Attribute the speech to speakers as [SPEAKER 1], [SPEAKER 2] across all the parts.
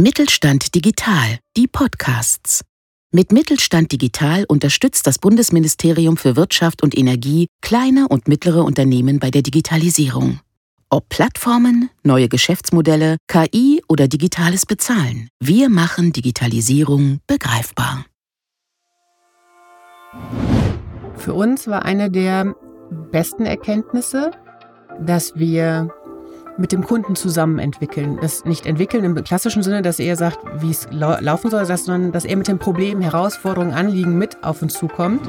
[SPEAKER 1] Mittelstand Digital, die Podcasts. Mit Mittelstand Digital unterstützt das Bundesministerium für Wirtschaft und Energie kleine und mittlere Unternehmen bei der Digitalisierung. Ob Plattformen, neue Geschäftsmodelle, KI oder digitales Bezahlen, wir machen Digitalisierung begreifbar.
[SPEAKER 2] Für uns war eine der besten Erkenntnisse, dass wir mit dem Kunden zusammen entwickeln. Das nicht entwickeln im klassischen Sinne, dass er sagt, wie es lau laufen soll, sondern dass er mit dem Problem, Herausforderungen, Anliegen mit auf uns zukommt.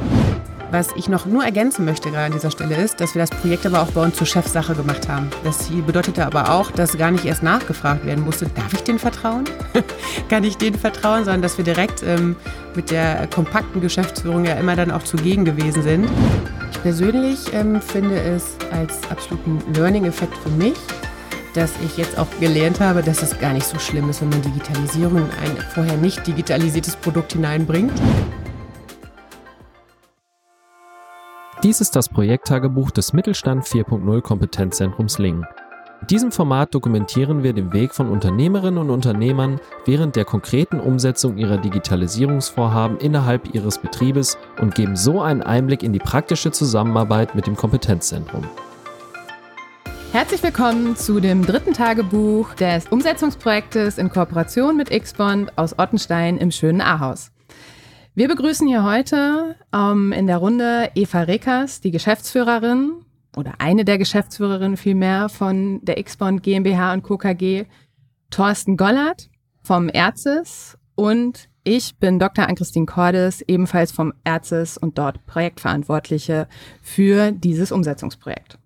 [SPEAKER 2] Was ich noch nur ergänzen möchte gerade an dieser Stelle ist, dass wir das Projekt aber auch bei uns zur Chefsache gemacht haben. Das bedeutete aber auch, dass gar nicht erst nachgefragt werden musste, darf ich den vertrauen? Kann ich denen vertrauen? Sondern dass wir direkt ähm, mit der kompakten Geschäftsführung ja immer dann auch zugegen gewesen sind. Ich persönlich ähm, finde es als absoluten Learning-Effekt für mich, dass ich jetzt auch gelernt habe, dass es gar nicht so schlimm ist, wenn man Digitalisierung in ein vorher nicht digitalisiertes Produkt hineinbringt.
[SPEAKER 3] Dies ist das Projekttagebuch des Mittelstand 4.0 Kompetenzzentrums Lingen. In diesem Format dokumentieren wir den Weg von Unternehmerinnen und Unternehmern während der konkreten Umsetzung ihrer Digitalisierungsvorhaben innerhalb ihres Betriebes und geben so einen Einblick in die praktische Zusammenarbeit mit dem Kompetenzzentrum.
[SPEAKER 4] Herzlich willkommen zu dem dritten Tagebuch des Umsetzungsprojektes in Kooperation mit Xbond aus Ottenstein im schönen Ahaus. Wir begrüßen hier heute ähm, in der Runde Eva Reckers, die Geschäftsführerin oder eine der Geschäftsführerinnen vielmehr von der Xbond GmbH und Co. KG, Thorsten Gollert vom Erzes und ich bin Dr. Ann-Christine Cordes, ebenfalls vom Erzes und dort Projektverantwortliche für dieses Umsetzungsprojekt.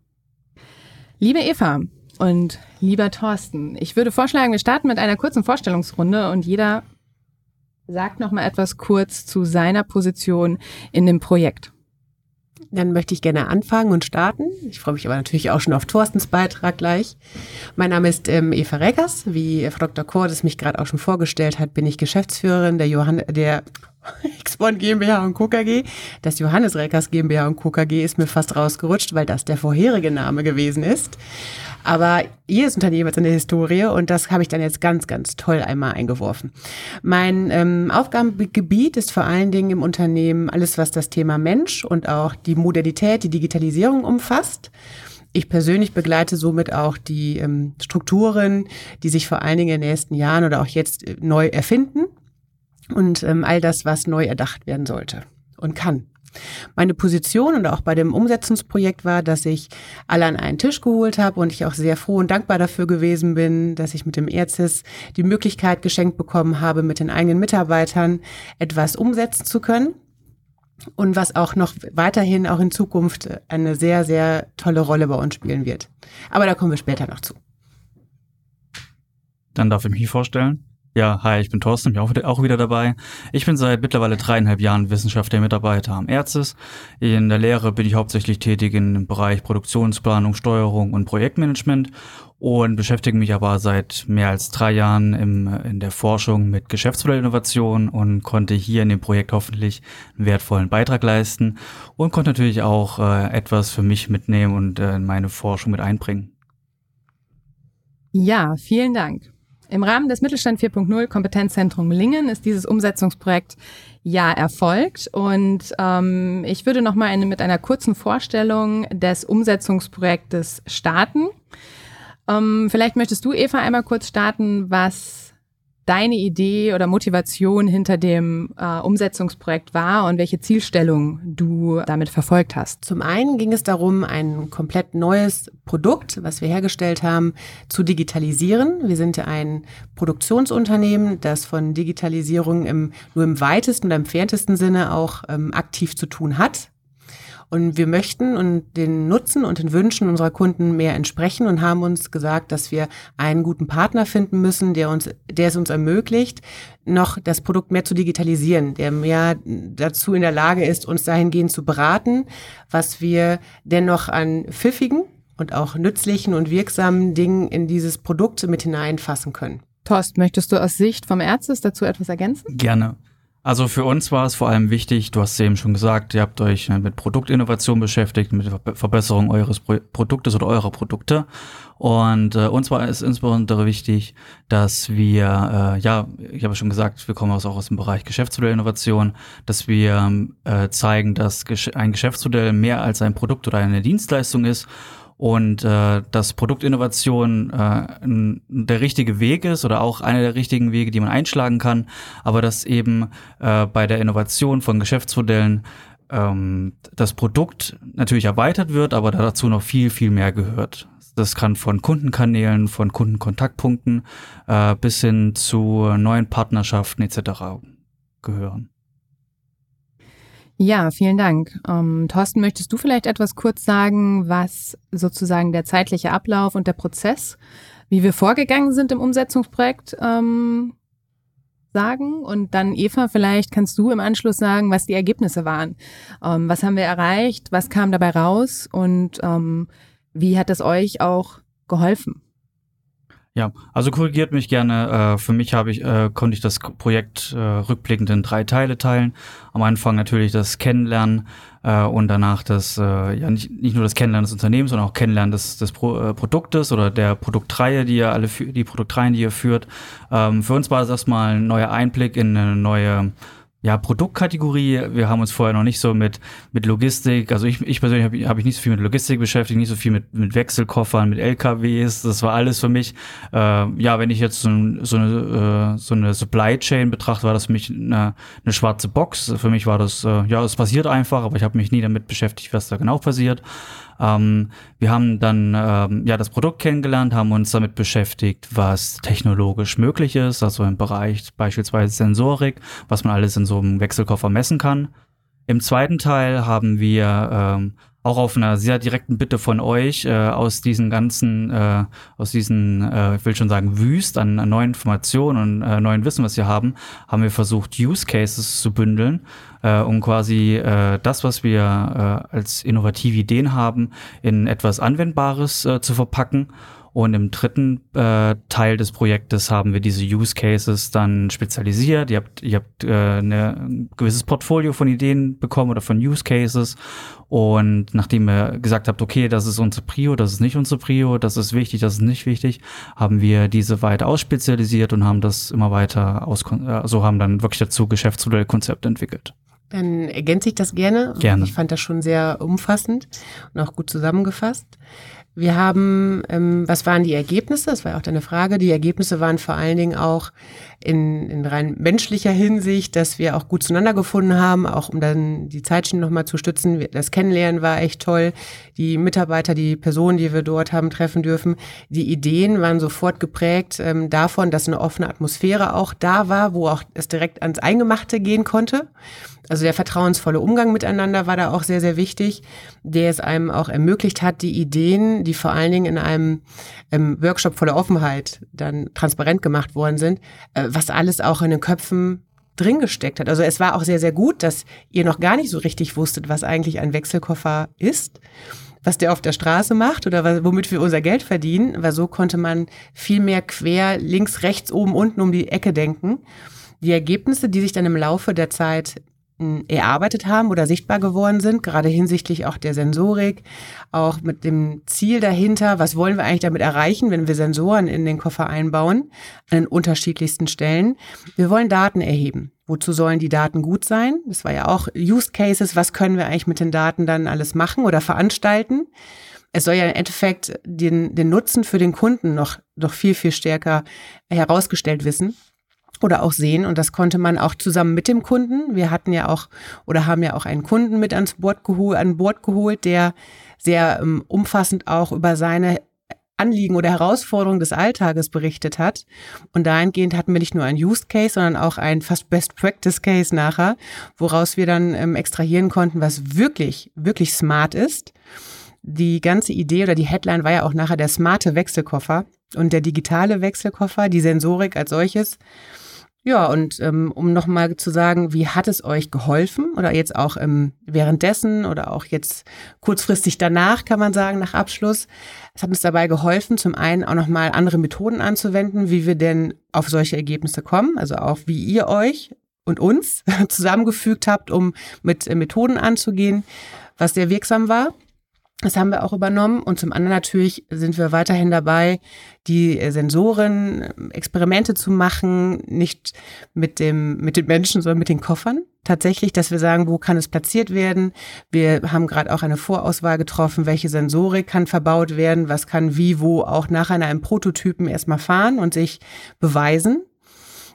[SPEAKER 4] Liebe Eva und lieber Thorsten, ich würde vorschlagen, wir starten mit einer kurzen Vorstellungsrunde und jeder sagt noch mal etwas kurz zu seiner Position in dem Projekt.
[SPEAKER 2] Dann möchte ich gerne anfangen und starten. Ich freue mich aber natürlich auch schon auf Thorstens Beitrag gleich. Mein Name ist ähm, Eva Reckers. Wie Frau Dr. Kordes mich gerade auch schon vorgestellt hat, bin ich Geschäftsführerin der Johann der Xbond GmbH und Co. KG. Das Johannes Reckers GmbH und Co. KG ist mir fast rausgerutscht, weil das der vorherige Name gewesen ist. Aber jedes Unternehmen hat eine Historie und das habe ich dann jetzt ganz, ganz toll einmal eingeworfen. Mein ähm, Aufgabengebiet ist vor allen Dingen im Unternehmen alles, was das Thema Mensch und auch die Modernität, die Digitalisierung umfasst. Ich persönlich begleite somit auch die ähm, Strukturen, die sich vor allen Dingen in den nächsten Jahren oder auch jetzt äh, neu erfinden und ähm, all das, was neu erdacht werden sollte und kann. Meine Position und auch bei dem Umsetzungsprojekt war, dass ich alle an einen Tisch geholt habe und ich auch sehr froh und dankbar dafür gewesen bin, dass ich mit dem ERZIS die Möglichkeit geschenkt bekommen habe, mit den eigenen Mitarbeitern etwas umsetzen zu können und was auch noch weiterhin auch in Zukunft eine sehr, sehr tolle Rolle bei uns spielen wird. Aber da kommen wir später noch zu.
[SPEAKER 5] Dann darf ich mich vorstellen. Ja, hi, ich bin Thorsten, bin auch wieder, dabei. Ich bin seit mittlerweile dreieinhalb Jahren wissenschaftlicher Mitarbeiter am Erzes. In der Lehre bin ich hauptsächlich tätig im Bereich Produktionsplanung, Steuerung und Projektmanagement und beschäftige mich aber seit mehr als drei Jahren im, in der Forschung mit Geschäftsmodellinnovation und konnte hier in dem Projekt hoffentlich einen wertvollen Beitrag leisten und konnte natürlich auch äh, etwas für mich mitnehmen und äh, in meine Forschung mit einbringen.
[SPEAKER 4] Ja, vielen Dank. Im Rahmen des Mittelstand 4.0 Kompetenzzentrum Lingen ist dieses Umsetzungsprojekt ja erfolgt und ähm, ich würde noch mal eine, mit einer kurzen Vorstellung des Umsetzungsprojektes starten. Ähm, vielleicht möchtest du, Eva, einmal kurz starten, was deine Idee oder Motivation hinter dem äh, Umsetzungsprojekt war und welche Zielstellung du damit verfolgt hast.
[SPEAKER 2] Zum einen ging es darum, ein komplett neues Produkt, was wir hergestellt haben, zu digitalisieren. Wir sind ein Produktionsunternehmen, das von Digitalisierung im, nur im weitesten oder entferntesten Sinne auch ähm, aktiv zu tun hat. Und wir möchten und den Nutzen und den Wünschen unserer Kunden mehr entsprechen und haben uns gesagt, dass wir einen guten Partner finden müssen, der uns, der es uns ermöglicht, noch das Produkt mehr zu digitalisieren, der mehr dazu in der Lage ist, uns dahingehend zu beraten, was wir dennoch an pfiffigen und auch nützlichen und wirksamen Dingen in dieses Produkt mit hineinfassen können.
[SPEAKER 4] Torst, möchtest du aus Sicht vom Ärztes dazu etwas ergänzen?
[SPEAKER 5] Gerne. Also für uns war es vor allem wichtig, du hast es eben schon gesagt, ihr habt euch mit Produktinnovation beschäftigt, mit Verbesserung eures Pro Produktes oder eurer Produkte. Und äh, uns war es insbesondere wichtig, dass wir, äh, ja, ich habe schon gesagt, wir kommen auch aus dem Bereich Geschäftsmodellinnovation, dass wir äh, zeigen, dass ein Geschäftsmodell mehr als ein Produkt oder eine Dienstleistung ist und äh, dass Produktinnovation äh, der richtige Weg ist oder auch einer der richtigen Wege, die man einschlagen kann, aber dass eben äh, bei der Innovation von Geschäftsmodellen ähm, das Produkt natürlich erweitert wird, aber dazu noch viel, viel mehr gehört. Das kann von Kundenkanälen, von Kundenkontaktpunkten äh, bis hin zu neuen Partnerschaften etc. gehören.
[SPEAKER 4] Ja, vielen Dank. Ähm, Thorsten, möchtest du vielleicht etwas kurz sagen, was sozusagen der zeitliche Ablauf und der Prozess, wie wir vorgegangen sind im Umsetzungsprojekt, ähm, sagen? Und dann, Eva, vielleicht kannst du im Anschluss sagen, was die Ergebnisse waren. Ähm, was haben wir erreicht? Was kam dabei raus? Und ähm, wie hat es euch auch geholfen?
[SPEAKER 5] Ja, also korrigiert mich gerne. Äh, für mich habe ich, äh, konnte ich das Projekt äh, rückblickend in drei Teile teilen. Am Anfang natürlich das Kennenlernen äh, und danach das, äh, ja nicht, nicht nur das Kennenlernen des Unternehmens, sondern auch Kennenlernen des, des Pro, äh, Produktes oder der Produktreihe, die ihr alle die Produktreihen, die ihr führt. Ähm, für uns war das erstmal ein neuer Einblick in eine neue ja, Produktkategorie. Wir haben uns vorher noch nicht so mit, mit Logistik, also ich, ich persönlich habe hab ich nicht so viel mit Logistik beschäftigt, nicht so viel mit, mit Wechselkoffern, mit LKWs. Das war alles für mich. Äh, ja, wenn ich jetzt so, so, eine, äh, so eine Supply Chain betrachte, war das für mich eine, eine schwarze Box. Für mich war das, äh, ja, es passiert einfach, aber ich habe mich nie damit beschäftigt, was da genau passiert. Ähm, wir haben dann ähm, ja das Produkt kennengelernt, haben uns damit beschäftigt, was technologisch möglich ist, also im Bereich beispielsweise Sensorik, was man alles in so einem Wechselkoffer messen kann. Im zweiten Teil haben wir ähm, auch auf einer sehr direkten Bitte von euch äh, aus diesen ganzen, äh, aus diesen, äh, ich will schon sagen, Wüst an, an neuen Informationen und äh, neuen Wissen, was wir haben, haben wir versucht, Use Cases zu bündeln, äh, um quasi äh, das, was wir äh, als innovative Ideen haben, in etwas Anwendbares äh, zu verpacken und im dritten äh, Teil des Projektes haben wir diese Use Cases dann spezialisiert. Ihr habt, ihr habt äh, eine, ein gewisses Portfolio von Ideen bekommen oder von Use Cases. Und nachdem ihr gesagt habt, okay, das ist unsere Prio, das ist nicht unsere Prio, das ist wichtig, das ist nicht wichtig, haben wir diese weiter ausspezialisiert und haben das immer weiter aus, also haben dann wirklich dazu Geschäftsmodellkonzepte entwickelt.
[SPEAKER 2] Dann ergänze ich das gerne.
[SPEAKER 5] Gerne.
[SPEAKER 2] Ich fand das schon sehr umfassend und auch gut zusammengefasst. Wir haben, ähm, was waren die Ergebnisse? Das war ja auch deine Frage. Die Ergebnisse waren vor allen Dingen auch in, in rein menschlicher Hinsicht, dass wir auch gut zueinander gefunden haben, auch um dann die Zeitschiene nochmal zu stützen. Das Kennenlernen war echt toll. Die Mitarbeiter, die Personen, die wir dort haben treffen dürfen, die Ideen waren sofort geprägt ähm, davon, dass eine offene Atmosphäre auch da war, wo auch es direkt ans Eingemachte gehen konnte. Also der vertrauensvolle Umgang miteinander war da auch sehr, sehr wichtig, der es einem auch ermöglicht hat, die Ideen, die vor allen Dingen in einem ähm, Workshop voller Offenheit dann transparent gemacht worden sind, äh, was alles auch in den Köpfen drin gesteckt hat. Also es war auch sehr, sehr gut, dass ihr noch gar nicht so richtig wusstet, was eigentlich ein Wechselkoffer ist, was der auf der Straße macht oder womit wir unser Geld verdienen, weil so konnte man viel mehr quer links, rechts, oben, unten um die Ecke denken. Die Ergebnisse, die sich dann im Laufe der Zeit erarbeitet haben oder sichtbar geworden sind, gerade hinsichtlich auch der Sensorik, auch mit dem Ziel dahinter, was wollen wir eigentlich damit erreichen, wenn wir Sensoren in den Koffer einbauen, an den unterschiedlichsten Stellen. Wir wollen Daten erheben. Wozu sollen die Daten gut sein? Das war ja auch Use Cases, was können wir eigentlich mit den Daten dann alles machen oder veranstalten? Es soll ja im Endeffekt den, den Nutzen für den Kunden noch, noch viel, viel stärker herausgestellt wissen oder auch sehen. Und das konnte man auch zusammen mit dem Kunden. Wir hatten ja auch oder haben ja auch einen Kunden mit ans Bord geholt, an Bord geholt, der sehr ähm, umfassend auch über seine Anliegen oder Herausforderungen des Alltages berichtet hat. Und dahingehend hatten wir nicht nur ein Use Case, sondern auch ein fast Best Practice Case nachher, woraus wir dann ähm, extrahieren konnten, was wirklich, wirklich smart ist. Die ganze Idee oder die Headline war ja auch nachher der smarte Wechselkoffer und der digitale Wechselkoffer, die Sensorik als solches ja, und ähm, um nochmal zu sagen, wie hat es euch geholfen oder jetzt auch ähm, währenddessen oder auch jetzt kurzfristig danach, kann man sagen, nach Abschluss. Es hat uns dabei geholfen, zum einen auch nochmal andere Methoden anzuwenden, wie wir denn auf solche Ergebnisse kommen, also auch wie ihr euch und uns zusammengefügt habt, um mit äh, Methoden anzugehen, was sehr wirksam war. Das haben wir auch übernommen. Und zum anderen natürlich sind wir weiterhin dabei, die äh, Sensoren, ähm, Experimente zu machen, nicht mit dem, mit den Menschen, sondern mit den Koffern. Tatsächlich, dass wir sagen, wo kann es platziert werden? Wir haben gerade auch eine Vorauswahl getroffen, welche Sensorik kann verbaut werden, was kann wie, wo auch in einem Prototypen erstmal fahren und sich beweisen.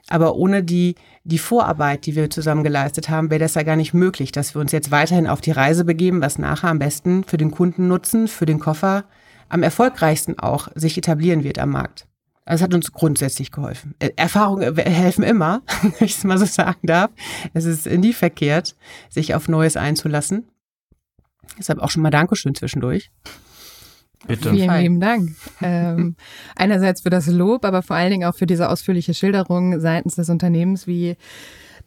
[SPEAKER 2] Aber ohne die, die Vorarbeit, die wir zusammen geleistet haben, wäre das ja gar nicht möglich, dass wir uns jetzt weiterhin auf die Reise begeben, was nachher am besten für den Kunden nutzen, für den Koffer am erfolgreichsten auch sich etablieren wird am Markt. Also es hat uns grundsätzlich geholfen. Äh, Erfahrungen helfen immer, wenn ich es mal so sagen darf. Es ist nie verkehrt, sich auf Neues einzulassen. Deshalb auch schon mal Dankeschön zwischendurch.
[SPEAKER 4] Bitte. Vielen lieben Dank. ähm, einerseits für das Lob, aber vor allen Dingen auch für diese ausführliche Schilderung seitens des Unternehmens, wie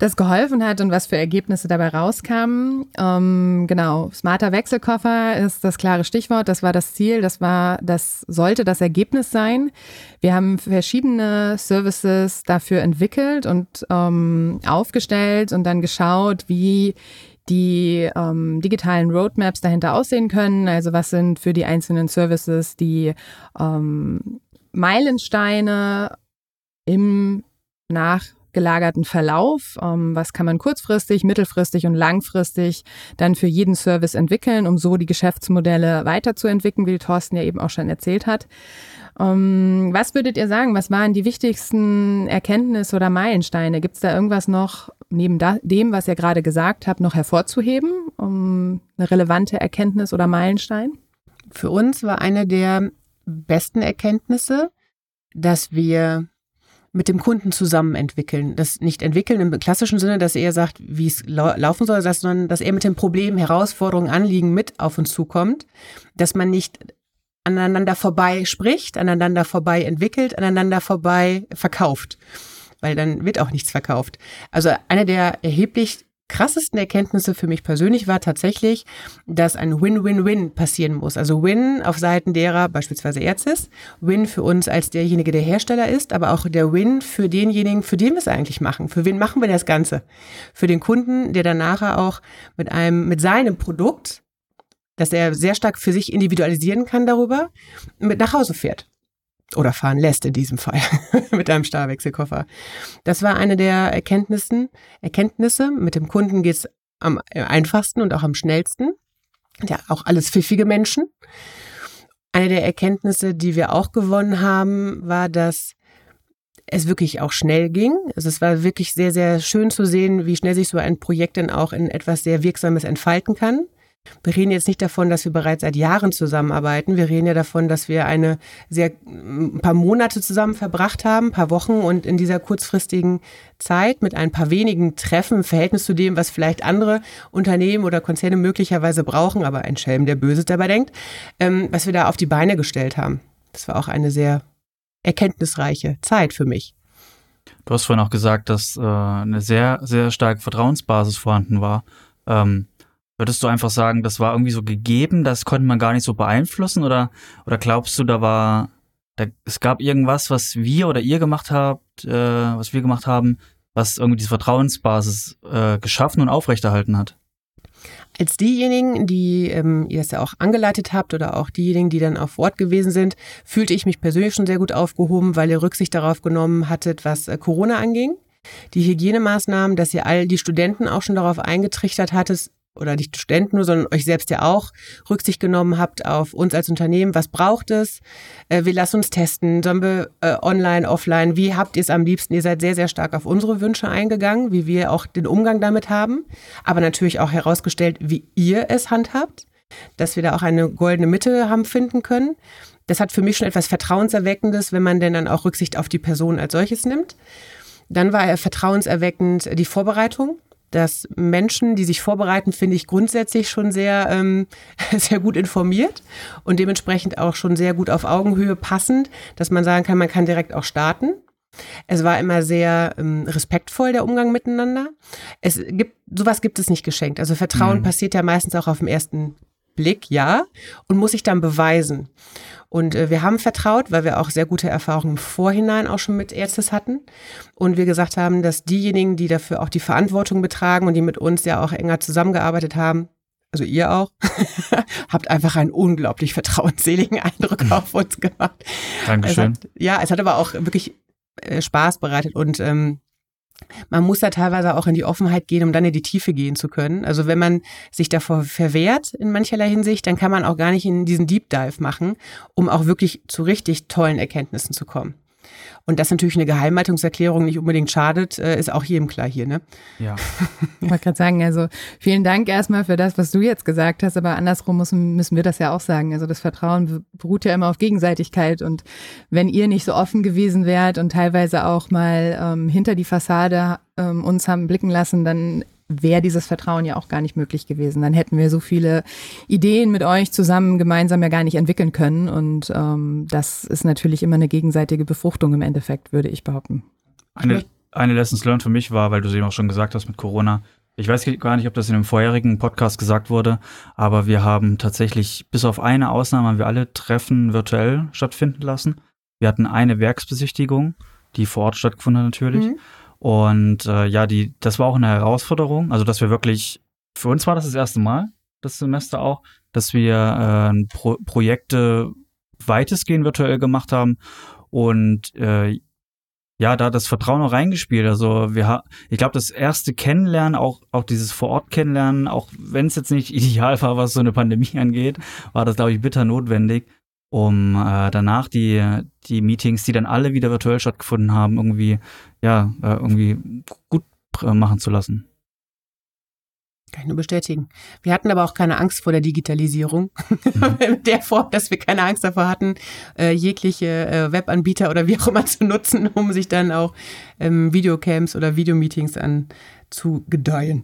[SPEAKER 4] das geholfen hat und was für Ergebnisse dabei rauskamen. Ähm, genau, smarter Wechselkoffer ist das klare Stichwort. Das war das Ziel. Das war, das sollte das Ergebnis sein. Wir haben verschiedene Services dafür entwickelt und ähm, aufgestellt und dann geschaut, wie die ähm, digitalen Roadmaps dahinter aussehen können. Also was sind für die einzelnen Services die ähm, Meilensteine im nachgelagerten Verlauf. Ähm, was kann man kurzfristig, mittelfristig und langfristig dann für jeden Service entwickeln, um so die Geschäftsmodelle weiterzuentwickeln, wie Thorsten ja eben auch schon erzählt hat. Ähm, was würdet ihr sagen? Was waren die wichtigsten Erkenntnisse oder Meilensteine? Gibt es da irgendwas noch neben dem, was ihr gerade gesagt habt, noch hervorzuheben? Um eine relevante Erkenntnis oder Meilenstein?
[SPEAKER 2] Für uns war eine der besten Erkenntnisse, dass wir mit dem Kunden zusammen entwickeln. Das nicht entwickeln im klassischen Sinne, dass er sagt, wie es laufen soll, sondern dass er mit dem Problem, Herausforderungen, Anliegen mit auf uns zukommt, dass man nicht aneinander vorbei spricht, aneinander vorbei entwickelt, aneinander vorbei verkauft. Weil dann wird auch nichts verkauft. Also eine der erheblich krassesten Erkenntnisse für mich persönlich war tatsächlich, dass ein Win-Win-Win passieren muss. Also Win auf Seiten derer, beispielsweise Erzis, Win für uns als derjenige, der Hersteller ist, aber auch der Win für denjenigen, für den wir es eigentlich machen. Für wen machen wir das Ganze? Für den Kunden, der dann nachher auch mit einem, mit seinem Produkt dass er sehr stark für sich individualisieren kann darüber, mit nach Hause fährt. Oder fahren lässt in diesem Fall mit einem Starrwechselkoffer. Das war eine der Erkenntnissen, Erkenntnisse. Mit dem Kunden geht es am einfachsten und auch am schnellsten. Ja, auch alles pfiffige Menschen. Eine der Erkenntnisse, die wir auch gewonnen haben, war, dass es wirklich auch schnell ging. Also es war wirklich sehr, sehr schön zu sehen, wie schnell sich so ein Projekt dann auch in etwas sehr Wirksames entfalten kann. Wir reden jetzt nicht davon, dass wir bereits seit Jahren zusammenarbeiten. Wir reden ja davon, dass wir eine sehr, ein paar Monate zusammen verbracht haben, ein paar Wochen und in dieser kurzfristigen Zeit mit ein paar wenigen Treffen im Verhältnis zu dem, was vielleicht andere Unternehmen oder Konzerne möglicherweise brauchen, aber ein Schelm, der Böses dabei denkt, ähm, was wir da auf die Beine gestellt haben. Das war auch eine sehr erkenntnisreiche Zeit für mich.
[SPEAKER 5] Du hast vorhin auch gesagt, dass äh, eine sehr, sehr starke Vertrauensbasis vorhanden war. Ähm, Würdest du einfach sagen, das war irgendwie so gegeben, das konnte man gar nicht so beeinflussen oder, oder glaubst du, da war, da, es gab irgendwas, was wir oder ihr gemacht habt, äh, was wir gemacht haben, was irgendwie diese Vertrauensbasis äh, geschaffen und aufrechterhalten hat?
[SPEAKER 2] Als diejenigen, die ähm, ihr es ja auch angeleitet habt oder auch diejenigen, die dann auf Ort gewesen sind, fühlte ich mich persönlich schon sehr gut aufgehoben, weil ihr Rücksicht darauf genommen hattet, was äh, Corona anging. Die Hygienemaßnahmen, dass ihr all die Studenten auch schon darauf eingetrichtert hattet, oder nicht Studenten nur, sondern euch selbst ja auch Rücksicht genommen habt auf uns als Unternehmen. Was braucht es? Äh, wir lassen uns testen. Sollen wir äh, online, offline? Wie habt ihr es am liebsten? Ihr seid sehr, sehr stark auf unsere Wünsche eingegangen, wie wir auch den Umgang damit haben. Aber natürlich auch herausgestellt, wie ihr es handhabt, dass wir da auch eine goldene Mitte haben finden können. Das hat für mich schon etwas Vertrauenserweckendes, wenn man denn dann auch Rücksicht auf die Person als solches nimmt. Dann war er vertrauenserweckend die Vorbereitung dass Menschen, die sich vorbereiten, finde ich grundsätzlich schon sehr, ähm, sehr gut informiert und dementsprechend auch schon sehr gut auf Augenhöhe passend, dass man sagen kann, man kann direkt auch starten. Es war immer sehr ähm, respektvoll, der Umgang miteinander. Es gibt, sowas gibt es nicht geschenkt. Also Vertrauen mhm. passiert ja meistens auch auf den ersten Blick, ja, und muss sich dann beweisen. Und äh, wir haben vertraut, weil wir auch sehr gute Erfahrungen im Vorhinein auch schon mit Ärztes hatten. Und wir gesagt haben, dass diejenigen, die dafür auch die Verantwortung betragen und die mit uns ja auch enger zusammengearbeitet haben, also ihr auch, habt einfach einen unglaublich vertrauensseligen Eindruck auf uns gemacht.
[SPEAKER 5] Dankeschön.
[SPEAKER 2] Es hat, ja, es hat aber auch wirklich äh, Spaß bereitet und ähm, man muss da teilweise auch in die Offenheit gehen, um dann in die Tiefe gehen zu können. Also wenn man sich davor verwehrt in mancherlei Hinsicht, dann kann man auch gar nicht in diesen Deep Dive machen, um auch wirklich zu richtig tollen Erkenntnissen zu kommen. Und dass natürlich eine Geheimhaltungserklärung nicht unbedingt schadet, äh, ist auch jedem klar hier, ne?
[SPEAKER 5] Ja.
[SPEAKER 4] Ich wollte gerade sagen, also vielen Dank erstmal für das, was du jetzt gesagt hast, aber andersrum müssen, müssen wir das ja auch sagen. Also das Vertrauen beruht ja immer auf Gegenseitigkeit und wenn ihr nicht so offen gewesen wärt und teilweise auch mal ähm, hinter die Fassade ähm, uns haben blicken lassen, dann wäre dieses Vertrauen ja auch gar nicht möglich gewesen. Dann hätten wir so viele Ideen mit euch zusammen gemeinsam ja gar nicht entwickeln können. Und ähm, das ist natürlich immer eine gegenseitige Befruchtung im Endeffekt, würde ich behaupten.
[SPEAKER 5] Eine, eine Lessons learned für mich war, weil du es eben auch schon gesagt hast mit Corona. Ich weiß gar nicht, ob das in dem vorherigen Podcast gesagt wurde, aber wir haben tatsächlich, bis auf eine Ausnahme, haben wir alle Treffen virtuell stattfinden lassen. Wir hatten eine Werksbesichtigung, die vor Ort stattgefunden hat natürlich. Mhm. Und äh, ja, die, das war auch eine Herausforderung. Also, dass wir wirklich, für uns war das das erste Mal, das Semester auch, dass wir äh, Pro Projekte weitestgehend virtuell gemacht haben und äh, ja, da das Vertrauen auch reingespielt. Also wir ich glaube, das erste Kennenlernen, auch, auch dieses Vor-Ort Kennenlernen, auch wenn es jetzt nicht ideal war, was so eine Pandemie angeht, war das, glaube ich, bitter notwendig um äh, danach die, die Meetings, die dann alle wieder virtuell stattgefunden haben, irgendwie, ja, äh, irgendwie gut äh, machen zu lassen.
[SPEAKER 2] Kann ich nur bestätigen. Wir hatten aber auch keine Angst vor der Digitalisierung. Mhm. In der Form, dass wir keine Angst davor hatten, äh, jegliche äh, Webanbieter oder wie auch immer zu nutzen, um sich dann auch ähm, Videocamps oder Videomeetings an zu gedeihen.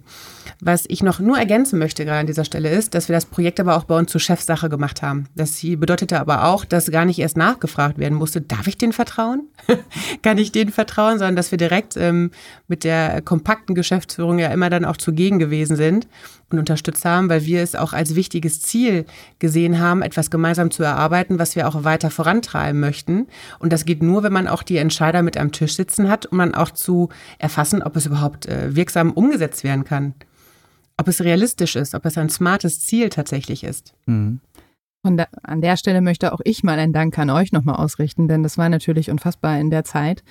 [SPEAKER 2] Was ich noch nur ergänzen möchte gerade an dieser Stelle ist, dass wir das Projekt aber auch bei uns zur Chefsache gemacht haben. Das bedeutete aber auch, dass gar nicht erst nachgefragt werden musste, darf ich denen vertrauen? Kann ich denen vertrauen? Sondern dass wir direkt ähm, mit der kompakten Geschäftsführung ja immer dann auch zugegen gewesen sind und unterstützt haben, weil wir es auch als wichtiges Ziel gesehen haben, etwas gemeinsam zu erarbeiten, was wir auch weiter vorantreiben möchten. Und das geht nur, wenn man auch die Entscheider mit am Tisch sitzen hat, um dann auch zu erfassen, ob es überhaupt äh, wirksam umgesetzt werden kann. Ob es realistisch ist, ob es ein smartes Ziel tatsächlich ist.
[SPEAKER 4] Mhm. Und da, an der Stelle möchte auch ich mal einen Dank an euch nochmal ausrichten, denn das war natürlich unfassbar in der Zeit,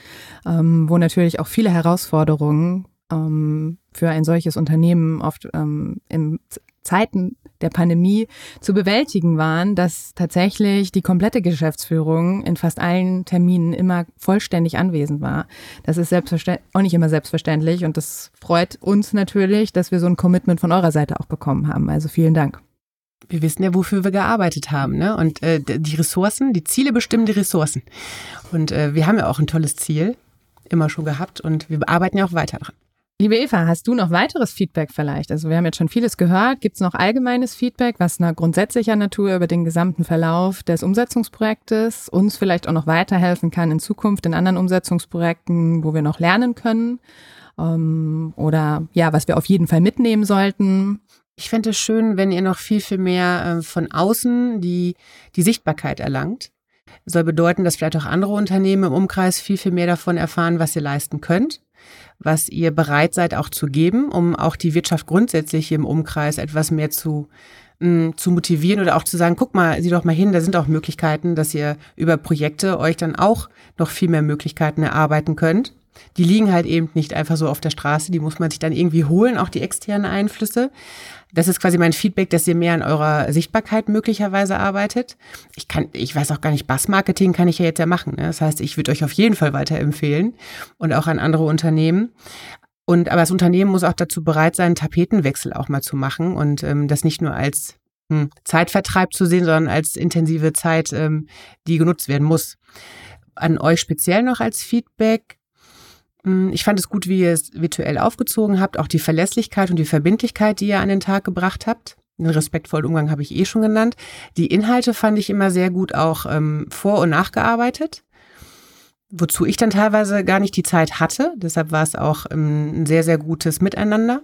[SPEAKER 4] ähm, wo natürlich auch viele Herausforderungen ähm, für ein solches Unternehmen oft ähm, in Zeiten der Pandemie zu bewältigen waren, dass tatsächlich die komplette Geschäftsführung in fast allen Terminen immer vollständig anwesend war. Das ist selbstverständlich auch nicht immer selbstverständlich und das freut uns natürlich, dass wir so ein Commitment von eurer Seite auch bekommen haben. Also vielen Dank.
[SPEAKER 2] Wir wissen ja, wofür wir gearbeitet haben, ne? Und äh, die Ressourcen, die Ziele bestimmen die Ressourcen. Und äh, wir haben ja auch ein tolles Ziel immer schon gehabt und wir arbeiten ja auch weiter dran.
[SPEAKER 4] Liebe Eva, hast du noch weiteres Feedback vielleicht? Also wir haben jetzt schon vieles gehört. Gibt es noch allgemeines Feedback, was einer grundsätzlicher Natur über den gesamten Verlauf des Umsetzungsprojektes uns vielleicht auch noch weiterhelfen kann in Zukunft in anderen Umsetzungsprojekten, wo wir noch lernen können? Ähm, oder ja, was wir auf jeden Fall mitnehmen sollten?
[SPEAKER 2] Ich fände es schön, wenn ihr noch viel, viel mehr äh, von außen die, die Sichtbarkeit erlangt. Soll bedeuten, dass vielleicht auch andere Unternehmen im Umkreis viel, viel mehr davon erfahren, was ihr leisten könnt was ihr bereit seid auch zu geben, um auch die Wirtschaft grundsätzlich hier im Umkreis etwas mehr zu mm, zu motivieren oder auch zu sagen, guck mal, sieh doch mal hin, da sind auch Möglichkeiten, dass ihr über Projekte euch dann auch noch viel mehr Möglichkeiten erarbeiten könnt. Die liegen halt eben nicht einfach so auf der Straße, die muss man sich dann irgendwie holen, auch die externen Einflüsse. Das ist quasi mein Feedback, dass ihr mehr an eurer Sichtbarkeit möglicherweise arbeitet. Ich kann, ich weiß auch gar nicht, Bassmarketing kann ich ja jetzt ja machen. Ne? Das heißt, ich würde euch auf jeden Fall weiterempfehlen und auch an andere Unternehmen. Und aber das Unternehmen muss auch dazu bereit sein, Tapetenwechsel auch mal zu machen und ähm, das nicht nur als hm, Zeitvertreib zu sehen, sondern als intensive Zeit, ähm, die genutzt werden muss. An euch speziell noch als Feedback. Mm, ich fand es gut, wie ihr es virtuell aufgezogen habt, auch die Verlässlichkeit und die Verbindlichkeit, die ihr an den Tag gebracht habt. Den respektvollen Umgang habe ich eh schon genannt. Die Inhalte fand ich immer sehr gut auch ähm, vor- und nachgearbeitet, wozu ich dann teilweise gar nicht die Zeit hatte. Deshalb war es auch ähm, ein sehr, sehr gutes Miteinander.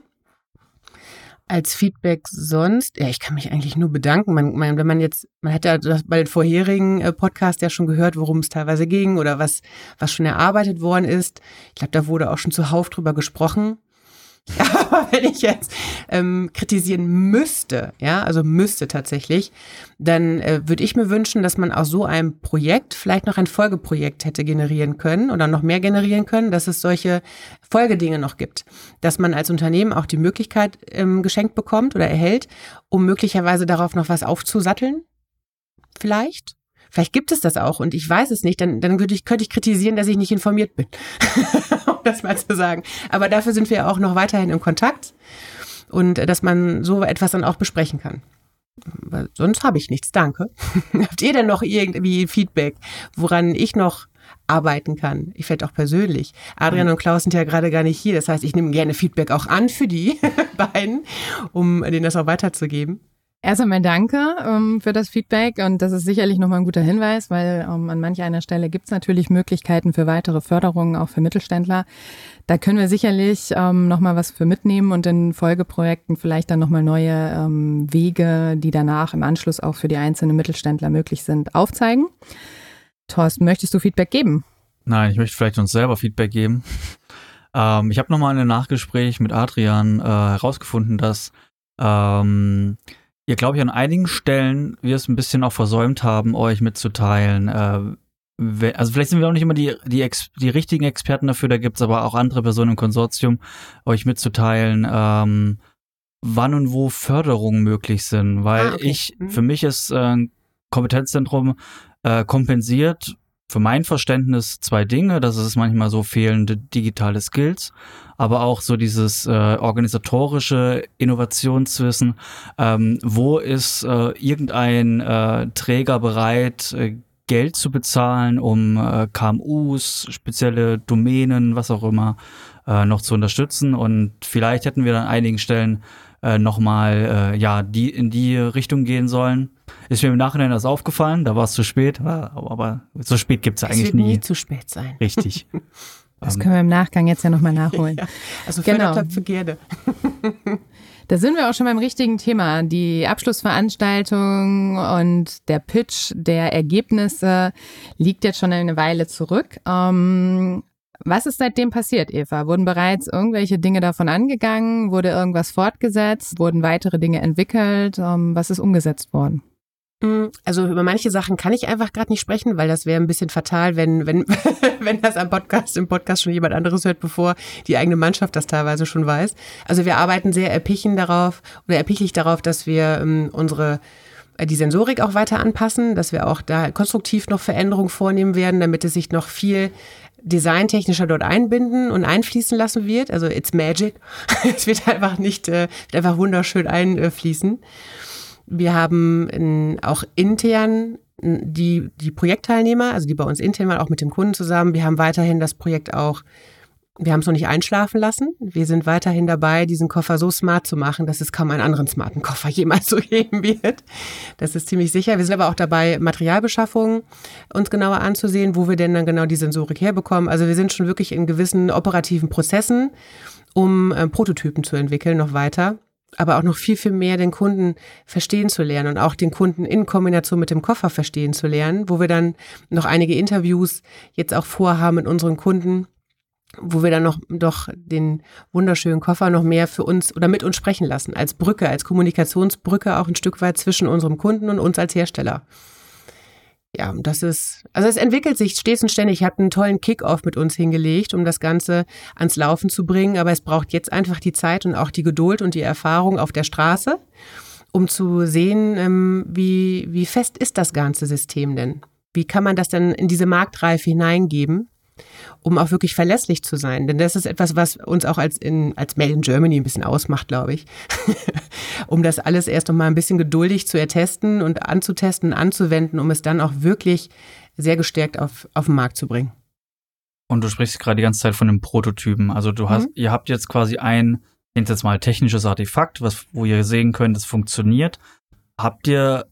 [SPEAKER 2] Als Feedback sonst, ja, ich kann mich eigentlich nur bedanken. Man, man, wenn man jetzt, man hat ja das bei den vorherigen äh, Podcasts ja schon gehört, worum es teilweise ging oder was, was schon erarbeitet worden ist. Ich glaube, da wurde auch schon zuhauf drüber gesprochen. Aber wenn ich jetzt ähm, kritisieren müsste, ja, also müsste tatsächlich, dann äh, würde ich mir wünschen, dass man aus so einem Projekt vielleicht noch ein Folgeprojekt hätte generieren können oder noch mehr generieren können, dass es solche Folgedinge noch gibt. Dass man als Unternehmen auch die Möglichkeit ähm, geschenkt bekommt oder erhält, um möglicherweise darauf noch was aufzusatteln. Vielleicht. Vielleicht gibt es das auch und ich weiß es nicht, dann, dann könnte ich, könnte ich kritisieren, dass ich nicht informiert bin. um das mal zu sagen. Aber dafür sind wir auch noch weiterhin im Kontakt und äh, dass man so etwas dann auch besprechen kann. Weil sonst habe ich nichts, danke. Habt ihr denn noch irgendwie Feedback, woran ich noch arbeiten kann? Ich vielleicht auch persönlich. Adrian und Klaus sind ja gerade gar nicht hier. Das heißt, ich nehme gerne Feedback auch an für die beiden, um denen das auch weiterzugeben.
[SPEAKER 4] Erst einmal danke ähm, für das Feedback und das ist sicherlich nochmal ein guter Hinweis, weil ähm, an manch einer Stelle gibt es natürlich Möglichkeiten für weitere Förderungen, auch für Mittelständler. Da können wir sicherlich ähm, nochmal was für mitnehmen und in Folgeprojekten vielleicht dann nochmal neue ähm, Wege, die danach im Anschluss auch für die einzelnen Mittelständler möglich sind, aufzeigen. Thorsten, möchtest du Feedback geben?
[SPEAKER 5] Nein, ich möchte vielleicht uns selber Feedback geben. ähm, ich habe nochmal in einem Nachgespräch mit Adrian äh, herausgefunden, dass ähm, ihr, glaube ich, an einigen Stellen wir es ein bisschen auch versäumt haben, euch mitzuteilen. Äh, also vielleicht sind wir auch nicht immer die, die, Ex die richtigen Experten dafür, da gibt es aber auch andere Personen im Konsortium, euch mitzuteilen, ähm, wann und wo Förderungen möglich sind. Weil ah, okay. ich, mhm. für mich ist äh, Kompetenzzentrum äh, kompensiert für mein Verständnis zwei Dinge. Das ist manchmal so fehlende digitale Skills, aber auch so dieses äh, organisatorische Innovationswissen. Ähm, wo ist äh, irgendein äh, Träger bereit, äh, Geld zu bezahlen, um äh, KMUs, spezielle Domänen, was auch immer, äh, noch zu unterstützen? Und vielleicht hätten wir an einigen Stellen äh, nochmal äh, ja, die in die Richtung gehen sollen. Ist mir im Nachhinein das aufgefallen, da war es zu spät, aber so spät gibt es eigentlich wird nie.
[SPEAKER 2] nie zu spät sein.
[SPEAKER 5] Richtig.
[SPEAKER 4] Das können wir im Nachgang jetzt ja nochmal nachholen. Ja,
[SPEAKER 2] also genau. für gerne.
[SPEAKER 4] Da sind wir auch schon beim richtigen Thema. Die Abschlussveranstaltung und der Pitch der Ergebnisse liegt jetzt schon eine Weile zurück. Ähm, was ist seitdem passiert, Eva? Wurden bereits irgendwelche Dinge davon angegangen? Wurde irgendwas fortgesetzt? Wurden weitere Dinge entwickelt? Ähm, was ist umgesetzt worden?
[SPEAKER 2] Mm, also über manche Sachen kann ich einfach gerade nicht sprechen, weil das wäre ein bisschen fatal, wenn, wenn, wenn das am Podcast, im Podcast schon jemand anderes hört, bevor die eigene Mannschaft das teilweise schon weiß. Also wir arbeiten sehr erpichen darauf oder erpichlich darauf, dass wir ähm, unsere äh, die Sensorik auch weiter anpassen, dass wir auch da konstruktiv noch Veränderungen vornehmen werden, damit es sich noch viel designtechnischer dort einbinden und einfließen lassen wird. Also it's magic. es wird einfach nicht, äh, wird einfach wunderschön einfließen. Wir haben in, auch intern die, die Projektteilnehmer, also die bei uns intern mal auch mit dem Kunden zusammen. Wir haben weiterhin das Projekt auch wir haben es noch nicht einschlafen lassen. Wir sind weiterhin dabei, diesen Koffer so smart zu machen, dass es kaum einen anderen smarten Koffer jemals so geben wird. Das ist ziemlich sicher. Wir sind aber auch dabei, Materialbeschaffung uns genauer anzusehen, wo wir denn dann genau die Sensorik herbekommen. Also wir sind schon wirklich in gewissen operativen Prozessen, um äh, Prototypen zu entwickeln, noch weiter aber auch noch viel, viel mehr den Kunden verstehen zu lernen und auch den Kunden in Kombination mit dem Koffer verstehen zu lernen, wo wir dann noch einige Interviews jetzt auch vorhaben mit unseren Kunden, wo wir dann noch doch den wunderschönen Koffer noch mehr für uns oder mit uns sprechen lassen, als Brücke, als Kommunikationsbrücke auch ein Stück weit zwischen unserem Kunden und uns als Hersteller. Ja, das ist, also es entwickelt sich stets und ständig. Ich habe einen tollen Kick-off mit uns hingelegt, um das Ganze ans Laufen zu bringen, aber es braucht jetzt einfach die Zeit und auch die Geduld und die Erfahrung auf der Straße, um zu sehen, ähm, wie, wie fest ist das ganze System denn? Wie kann man das denn in diese Marktreife hineingeben? Um auch wirklich verlässlich zu sein. Denn das ist etwas, was uns auch als, in, als Made in Germany ein bisschen ausmacht, glaube ich. um das alles erst noch mal ein bisschen geduldig zu ertesten und anzutesten, anzuwenden, um es dann auch wirklich sehr gestärkt auf, auf den Markt zu bringen.
[SPEAKER 5] Und du sprichst gerade die ganze Zeit von einem Prototypen. Also du hast, mhm. ihr habt jetzt quasi ein, jetzt mal technisches Artefakt, was, wo ihr sehen könnt, es funktioniert. Habt ihr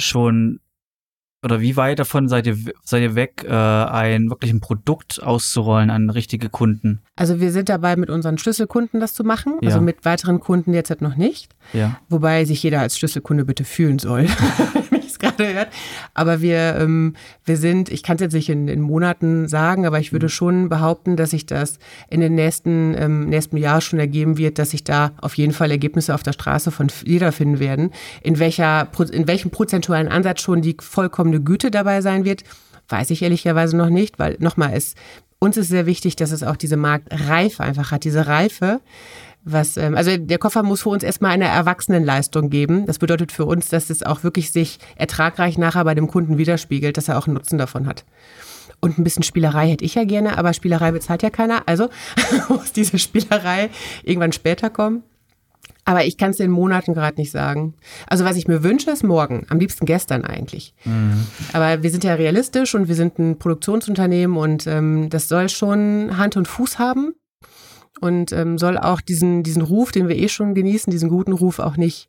[SPEAKER 5] schon oder wie weit davon seid ihr, seid ihr weg, äh, ein wirklich ein Produkt auszurollen an richtige Kunden?
[SPEAKER 2] Also wir sind dabei, mit unseren Schlüsselkunden das zu machen. Also ja. Also mit weiteren Kunden jetzt noch nicht.
[SPEAKER 5] Ja.
[SPEAKER 2] Wobei sich jeder als Schlüsselkunde bitte fühlen soll. gerade hört. Aber wir, ähm, wir sind, ich kann es jetzt nicht in, in, Monaten sagen, aber ich würde mhm. schon behaupten, dass sich das in den nächsten, ähm, nächsten Jahr schon ergeben wird, dass sich da auf jeden Fall Ergebnisse auf der Straße von jeder finden werden. In welcher, in welchem prozentualen Ansatz schon die vollkommene Güte dabei sein wird, weiß ich ehrlicherweise noch nicht, weil nochmal, es, uns ist sehr wichtig, dass es auch diese Marktreife einfach hat, diese Reife, was, ähm, also der Koffer muss für uns erstmal eine Erwachsenenleistung geben. Das bedeutet für uns, dass es auch wirklich sich ertragreich nachher bei dem Kunden widerspiegelt, dass er auch einen Nutzen davon hat. Und ein bisschen Spielerei hätte ich ja gerne, aber Spielerei bezahlt ja keiner. Also muss diese Spielerei irgendwann später kommen. Aber ich kann es in Monaten gerade nicht sagen. Also was ich mir wünsche, ist morgen. Am liebsten gestern eigentlich. Mhm. Aber wir sind ja realistisch und wir sind ein Produktionsunternehmen und ähm, das soll schon Hand und Fuß haben und ähm, soll auch diesen, diesen Ruf, den wir eh schon genießen, diesen guten Ruf auch nicht,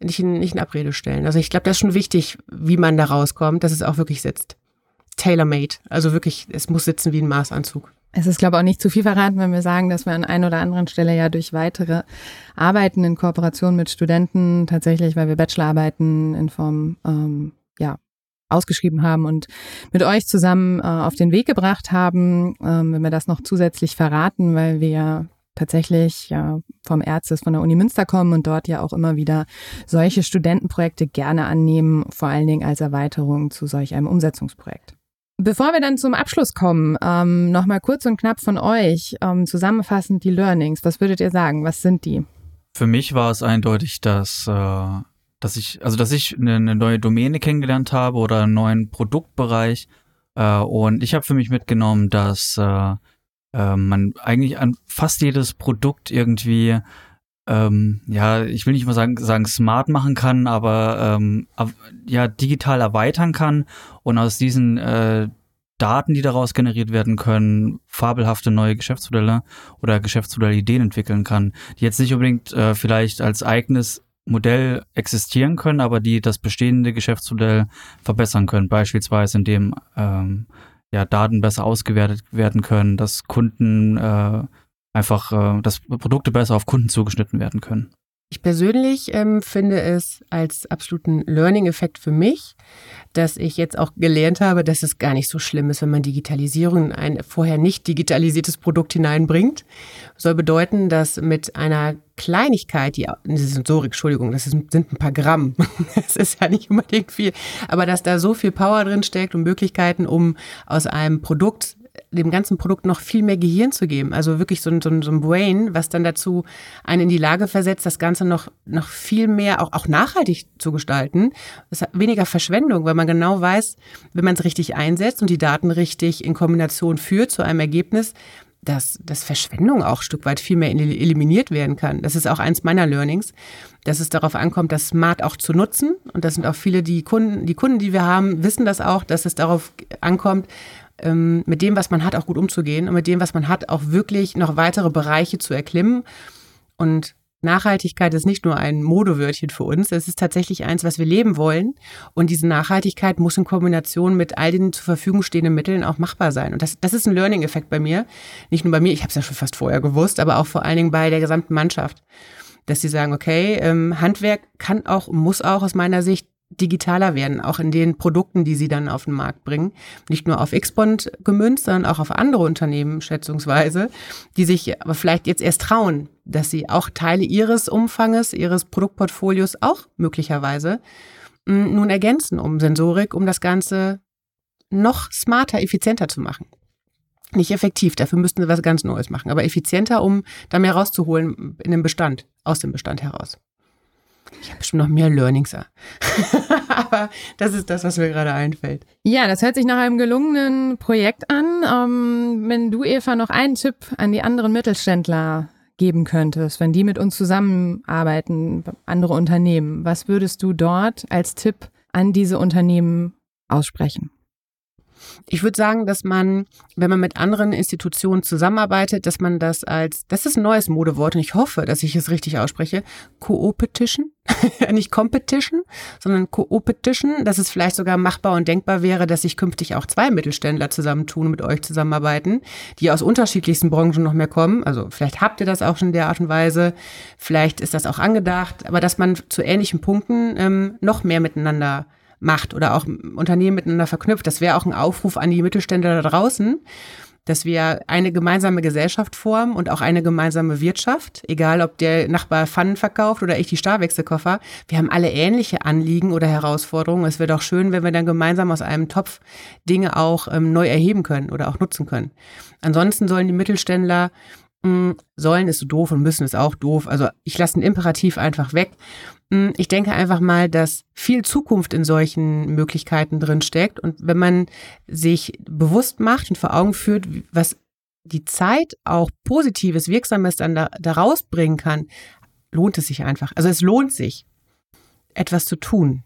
[SPEAKER 2] nicht, in, nicht in Abrede stellen. Also ich glaube, das ist schon wichtig, wie man da rauskommt, dass es auch wirklich sitzt. Tailor-made. Also wirklich, es muss sitzen wie ein Maßanzug.
[SPEAKER 4] Es ist, glaube ich, auch nicht zu viel verraten, wenn wir sagen, dass wir an einer oder anderen Stelle ja durch weitere Arbeiten in Kooperation mit Studenten tatsächlich, weil wir Bachelorarbeiten in Form ähm, ausgeschrieben haben und mit euch zusammen äh, auf den Weg gebracht haben, ähm, wenn wir das noch zusätzlich verraten, weil wir ja tatsächlich ja vom Ärztes von der Uni Münster kommen und dort ja auch immer wieder solche Studentenprojekte gerne annehmen, vor allen Dingen als Erweiterung zu solch einem Umsetzungsprojekt. Bevor wir dann zum Abschluss kommen, ähm, nochmal kurz und knapp von euch, ähm, zusammenfassend die Learnings. Was würdet ihr sagen? Was sind die?
[SPEAKER 5] Für mich war es eindeutig, dass äh, dass ich, also dass ich eine, eine neue Domäne kennengelernt habe oder einen neuen Produktbereich. Äh, und ich habe für mich mitgenommen, dass äh, äh, man eigentlich an fast jedes Produkt irgendwie ähm, ja, ich will nicht mal sagen, sagen smart machen kann, aber ähm, ja, digital erweitern kann und aus diesen äh, Daten, die daraus generiert werden können, fabelhafte neue Geschäftsmodelle oder Geschäftsmodellideen entwickeln kann, die jetzt nicht unbedingt äh, vielleicht als eigenes Modell existieren können, aber die das bestehende Geschäftsmodell verbessern können. Beispielsweise indem ähm, ja, Daten besser ausgewertet werden können, dass Kunden äh, einfach, äh, dass Produkte besser auf Kunden zugeschnitten werden können.
[SPEAKER 2] Ich persönlich ähm, finde es als absoluten Learning-Effekt für mich, dass ich jetzt auch gelernt habe, dass es gar nicht so schlimm ist, wenn man Digitalisierung in ein vorher nicht digitalisiertes Produkt hineinbringt. Soll bedeuten, dass mit einer Kleinigkeit, die Sensorik, Entschuldigung, das sind ein paar Gramm. Das ist ja nicht unbedingt viel, aber dass da so viel Power drin steckt und Möglichkeiten, um aus einem Produkt dem ganzen Produkt noch viel mehr Gehirn zu geben. Also wirklich so ein, so ein, so ein Brain, was dann dazu einen in die Lage versetzt, das Ganze noch, noch viel mehr auch, auch nachhaltig zu gestalten. Es hat weniger Verschwendung, weil man genau weiß, wenn man es richtig einsetzt und die Daten richtig in Kombination führt zu einem Ergebnis, dass, dass Verschwendung auch ein Stück weit viel mehr eliminiert werden kann. Das ist auch eins meiner Learnings, dass es darauf ankommt, das Smart auch zu nutzen. Und das sind auch viele, die Kunden, die Kunden, die wir haben, wissen das auch, dass es darauf ankommt, ähm, mit dem, was man hat, auch gut umzugehen und mit dem, was man hat, auch wirklich noch weitere Bereiche zu erklimmen. Und Nachhaltigkeit ist nicht nur ein Modewörtchen für uns, es ist tatsächlich eins, was wir leben wollen. Und diese Nachhaltigkeit muss in Kombination mit all den zur Verfügung stehenden Mitteln auch machbar sein. Und das, das ist ein Learning-Effekt bei mir. Nicht nur bei mir, ich habe es ja schon fast vorher gewusst, aber auch vor allen Dingen bei der gesamten Mannschaft. Dass sie sagen, okay, ähm, Handwerk kann auch, muss auch aus meiner Sicht digitaler werden, auch in den Produkten, die sie dann auf den Markt bringen. Nicht nur auf Xbond gemünzt, sondern auch auf andere Unternehmen schätzungsweise, die sich aber vielleicht jetzt erst trauen, dass sie auch Teile ihres Umfanges, ihres Produktportfolios auch möglicherweise hm, nun ergänzen um Sensorik, um das Ganze noch smarter, effizienter zu machen. Nicht effektiv, dafür müssten sie was ganz Neues machen, aber effizienter, um da mehr rauszuholen in dem Bestand, aus dem Bestand heraus. Ich habe bestimmt noch mehr Learnings. Aber das ist das, was mir gerade einfällt.
[SPEAKER 4] Ja, das hört sich nach einem gelungenen Projekt an. Ähm, wenn du, Eva, noch einen Tipp an die anderen Mittelständler geben könntest, wenn die mit uns zusammenarbeiten, andere Unternehmen, was würdest du dort als Tipp an diese Unternehmen aussprechen?
[SPEAKER 2] Ich würde sagen, dass man, wenn man mit anderen Institutionen zusammenarbeitet, dass man das als, das ist ein neues Modewort und ich hoffe, dass ich es richtig ausspreche, Co-Opetition, nicht Competition, sondern Co-Opetition, dass es vielleicht sogar machbar und denkbar wäre, dass sich künftig auch zwei Mittelständler zusammentun und mit euch zusammenarbeiten, die aus unterschiedlichsten Branchen noch mehr kommen. Also vielleicht habt ihr das auch schon in der Art und Weise, vielleicht ist das auch angedacht, aber dass man zu ähnlichen Punkten ähm, noch mehr miteinander macht oder auch Unternehmen miteinander verknüpft. Das wäre auch ein Aufruf an die Mittelständler da draußen, dass wir eine gemeinsame Gesellschaft formen und auch eine gemeinsame Wirtschaft, egal ob der Nachbar Pfannen verkauft oder ich die Starwechselkoffer. Wir haben alle ähnliche Anliegen oder Herausforderungen. Es wäre doch schön, wenn wir dann gemeinsam aus einem Topf Dinge auch ähm, neu erheben können oder auch nutzen können. Ansonsten sollen die Mittelständler mh, hm, sollen ist so doof und müssen ist auch doof. Also ich lasse den Imperativ einfach weg hm, ich denke einfach mal, dass viel Zukunft in solchen Möglichkeiten drin steckt. Und wenn man sich bewusst macht und vor Augen führt, was die Zeit auch Positives, Wirksames dann da, da rausbringen kann, lohnt es sich einfach. Also es lohnt sich, etwas zu tun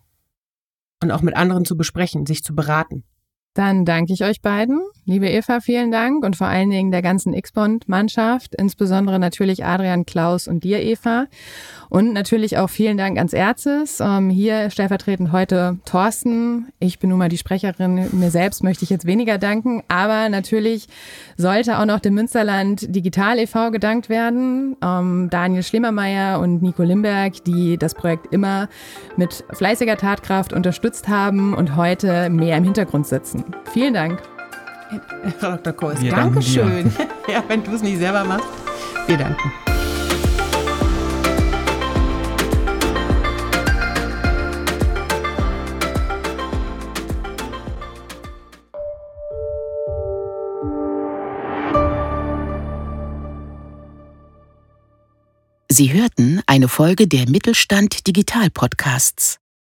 [SPEAKER 2] und auch mit anderen zu besprechen, sich zu beraten.
[SPEAKER 4] Dann danke ich euch beiden. Liebe Eva, vielen Dank und vor allen Dingen der ganzen X-Bond-Mannschaft, insbesondere natürlich Adrian, Klaus und dir, Eva. Und natürlich auch vielen Dank ans Erzes. Ähm, hier stellvertretend heute Thorsten. Ich bin nun mal die Sprecherin. Mir selbst möchte ich jetzt weniger danken, aber natürlich sollte auch noch dem Münsterland Digital e.V. gedankt werden. Ähm, Daniel Schlemmermeier und Nico Limberg, die das Projekt immer mit fleißiger Tatkraft unterstützt haben und heute mehr im Hintergrund sitzen. Vielen Dank.
[SPEAKER 2] Herr Dr. Kurs, wir Dankeschön. Ja, wenn du es nicht selber machst. Wir danken.
[SPEAKER 1] Sie hörten eine Folge der Mittelstand Digital Podcasts.